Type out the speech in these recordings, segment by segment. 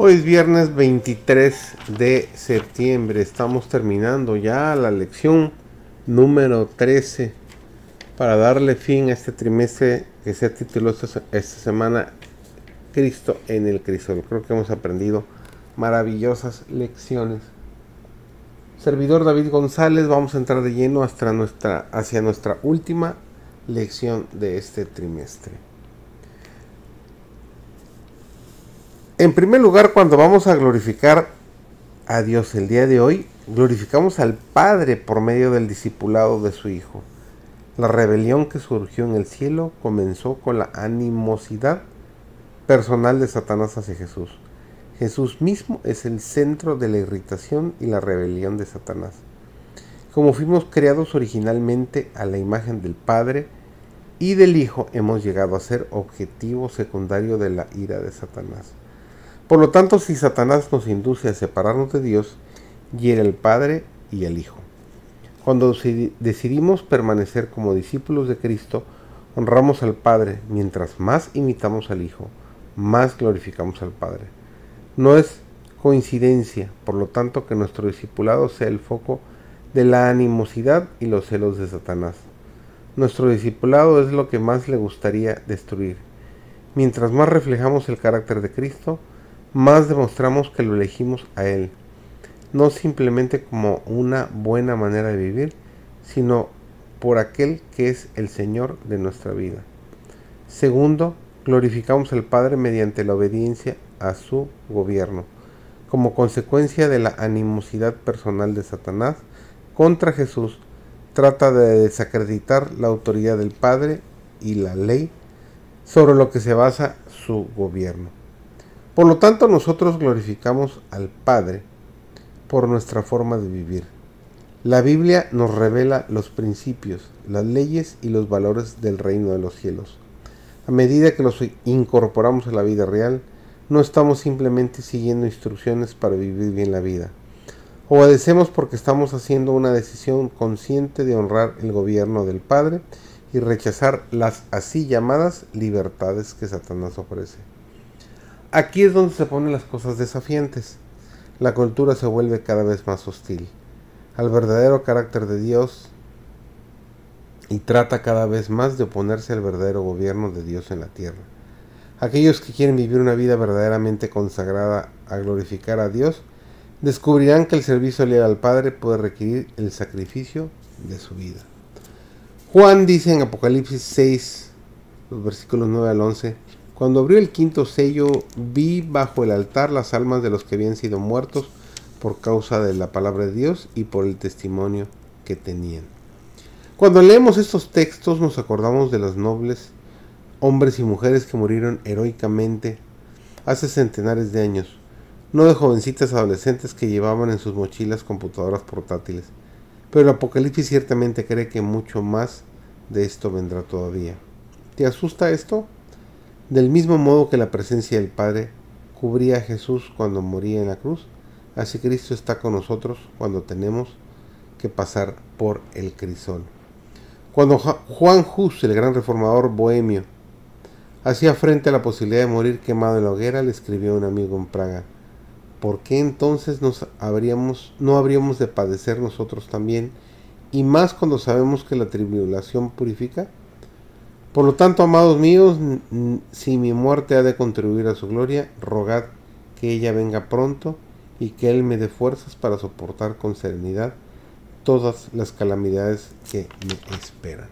Hoy es viernes 23 de septiembre. Estamos terminando ya la lección número 13 para darle fin a este trimestre que se tituló esta, semana Cristo en el Cristo. Creo que hemos aprendido maravillosas lecciones. Servidor David González, vamos a entrar de lleno hasta nuestra, hacia nuestra última lección de este trimestre. En primer lugar, cuando vamos a glorificar a Dios el día de hoy, glorificamos al Padre por medio del discipulado de su Hijo. La rebelión que surgió en el cielo comenzó con la animosidad personal de Satanás hacia Jesús. Jesús mismo es el centro de la irritación y la rebelión de Satanás. Como fuimos creados originalmente a la imagen del Padre y del Hijo, hemos llegado a ser objetivo secundario de la ira de Satanás. Por lo tanto, si Satanás nos induce a separarnos de Dios, hiere al Padre y al Hijo. Cuando decidimos permanecer como discípulos de Cristo, honramos al Padre, mientras más imitamos al Hijo, más glorificamos al Padre. No es coincidencia, por lo tanto, que nuestro discipulado sea el foco de la animosidad y los celos de Satanás. Nuestro discipulado es lo que más le gustaría destruir. Mientras más reflejamos el carácter de Cristo, más demostramos que lo elegimos a Él, no simplemente como una buena manera de vivir, sino por aquel que es el Señor de nuestra vida. Segundo, glorificamos al Padre mediante la obediencia a su gobierno. Como consecuencia de la animosidad personal de Satanás contra Jesús, trata de desacreditar la autoridad del Padre y la ley sobre lo que se basa su gobierno. Por lo tanto, nosotros glorificamos al Padre por nuestra forma de vivir. La Biblia nos revela los principios, las leyes y los valores del reino de los cielos. A medida que los incorporamos a la vida real, no estamos simplemente siguiendo instrucciones para vivir bien la vida. Obedecemos porque estamos haciendo una decisión consciente de honrar el gobierno del Padre y rechazar las así llamadas libertades que Satanás ofrece. Aquí es donde se ponen las cosas desafiantes. La cultura se vuelve cada vez más hostil al verdadero carácter de Dios y trata cada vez más de oponerse al verdadero gobierno de Dios en la tierra. Aquellos que quieren vivir una vida verdaderamente consagrada a glorificar a Dios, descubrirán que el servicio leal al Padre puede requerir el sacrificio de su vida. Juan dice en Apocalipsis 6, los versículos 9 al 11, cuando abrió el quinto sello, vi bajo el altar las almas de los que habían sido muertos por causa de la palabra de Dios y por el testimonio que tenían. Cuando leemos estos textos nos acordamos de los nobles hombres y mujeres que murieron heroicamente hace centenares de años, no de jovencitas adolescentes que llevaban en sus mochilas computadoras portátiles. Pero el Apocalipsis ciertamente cree que mucho más de esto vendrá todavía. ¿Te asusta esto? Del mismo modo que la presencia del Padre cubría a Jesús cuando moría en la cruz, así Cristo está con nosotros cuando tenemos que pasar por el crisol. Cuando Juan Hus, el gran reformador bohemio, hacía frente a la posibilidad de morir quemado en la hoguera, le escribió a un amigo en Praga, ¿por qué entonces no habríamos de padecer nosotros también? Y más cuando sabemos que la tribulación purifica. Por lo tanto, amados míos, si mi muerte ha de contribuir a su gloria, rogad que ella venga pronto y que Él me dé fuerzas para soportar con serenidad todas las calamidades que me esperan.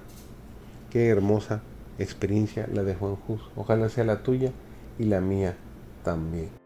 Qué hermosa experiencia la de Juan Jus. Ojalá sea la tuya y la mía también.